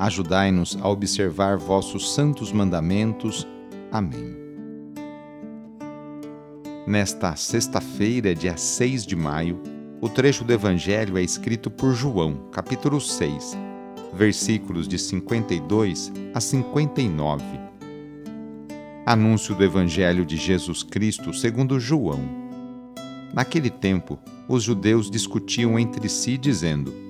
Ajudai-nos a observar vossos santos mandamentos. Amém. Nesta sexta-feira, dia 6 de maio, o trecho do Evangelho é escrito por João, capítulo 6, versículos de 52 a 59. Anúncio do Evangelho de Jesus Cristo segundo João. Naquele tempo, os judeus discutiam entre si, dizendo: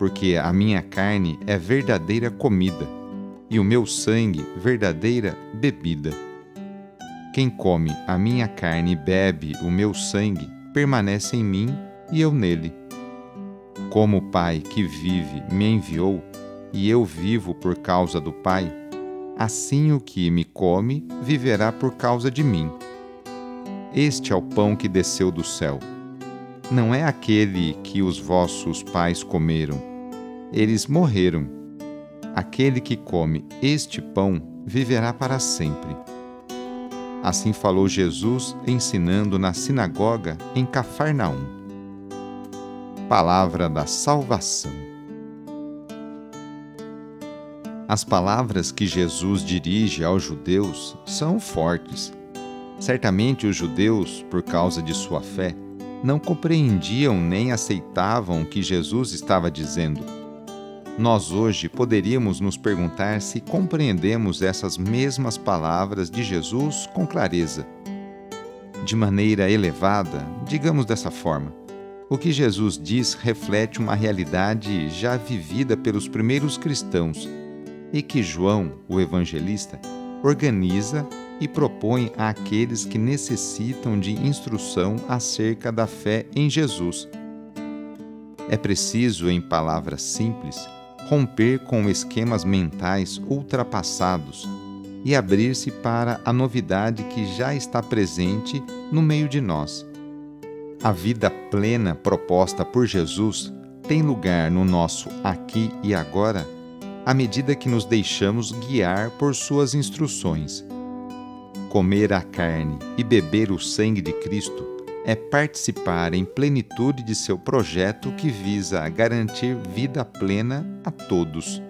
porque a minha carne é verdadeira comida e o meu sangue verdadeira bebida. Quem come a minha carne e bebe o meu sangue permanece em mim e eu nele. Como o Pai que vive me enviou e eu vivo por causa do Pai, assim o que me come viverá por causa de mim. Este é o pão que desceu do céu. Não é aquele que os vossos pais comeram eles morreram. Aquele que come este pão viverá para sempre. Assim falou Jesus ensinando na sinagoga em Cafarnaum. Palavra da Salvação. As palavras que Jesus dirige aos judeus são fortes. Certamente os judeus, por causa de sua fé, não compreendiam nem aceitavam o que Jesus estava dizendo nós hoje poderíamos nos perguntar se compreendemos essas mesmas palavras de Jesus com clareza. De maneira elevada, digamos dessa forma, o que Jesus diz reflete uma realidade já vivida pelos primeiros cristãos e que João, o evangelista, organiza e propõe àqueles que necessitam de instrução acerca da fé em Jesus. É preciso, em palavras simples, romper com esquemas mentais ultrapassados e abrir-se para a novidade que já está presente no meio de nós. A vida plena proposta por Jesus tem lugar no nosso aqui e agora à medida que nos deixamos guiar por suas instruções. Comer a carne e beber o sangue de Cristo é participar em plenitude de seu projeto que visa garantir vida plena a todos.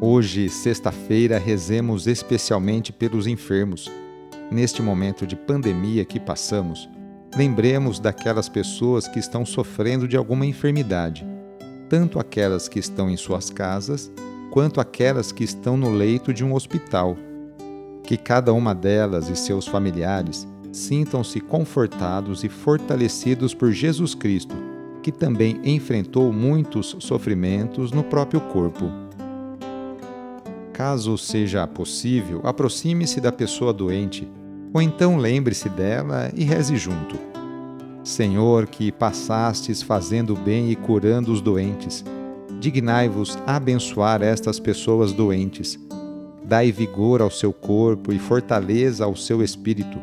Hoje, sexta-feira, rezemos especialmente pelos enfermos. Neste momento de pandemia que passamos, lembremos daquelas pessoas que estão sofrendo de alguma enfermidade, tanto aquelas que estão em suas casas, quanto aquelas que estão no leito de um hospital. Que cada uma delas e seus familiares sintam-se confortados e fortalecidos por Jesus Cristo, que também enfrentou muitos sofrimentos no próprio corpo. Caso seja possível, aproxime-se da pessoa doente, ou então lembre-se dela e reze junto. Senhor, que passastes fazendo bem e curando os doentes, dignai-vos abençoar estas pessoas doentes. Dai vigor ao seu corpo e fortaleza ao seu espírito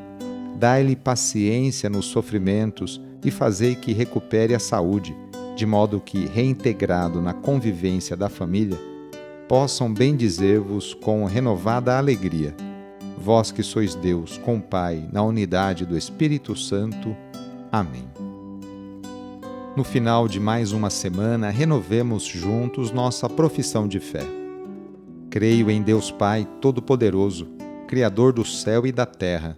Dai-lhe paciência nos sofrimentos e fazei que recupere a saúde, de modo que, reintegrado na convivência da família, possam bendizer-vos com renovada alegria vós que sois Deus, com Pai, na unidade do Espírito Santo. Amém. No final de mais uma semana, renovemos juntos nossa profissão de fé. Creio em Deus Pai Todo-Poderoso, Criador do céu e da terra,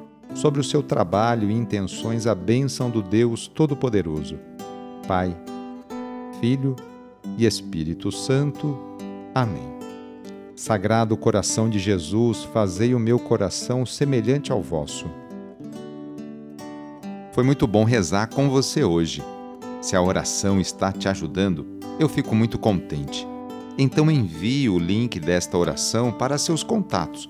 sobre o seu trabalho e intenções a bênção do Deus Todo-Poderoso. Pai, Filho e Espírito Santo. Amém. Sagrado coração de Jesus, fazei o meu coração semelhante ao vosso. Foi muito bom rezar com você hoje. Se a oração está te ajudando, eu fico muito contente. Então envie o link desta oração para seus contatos,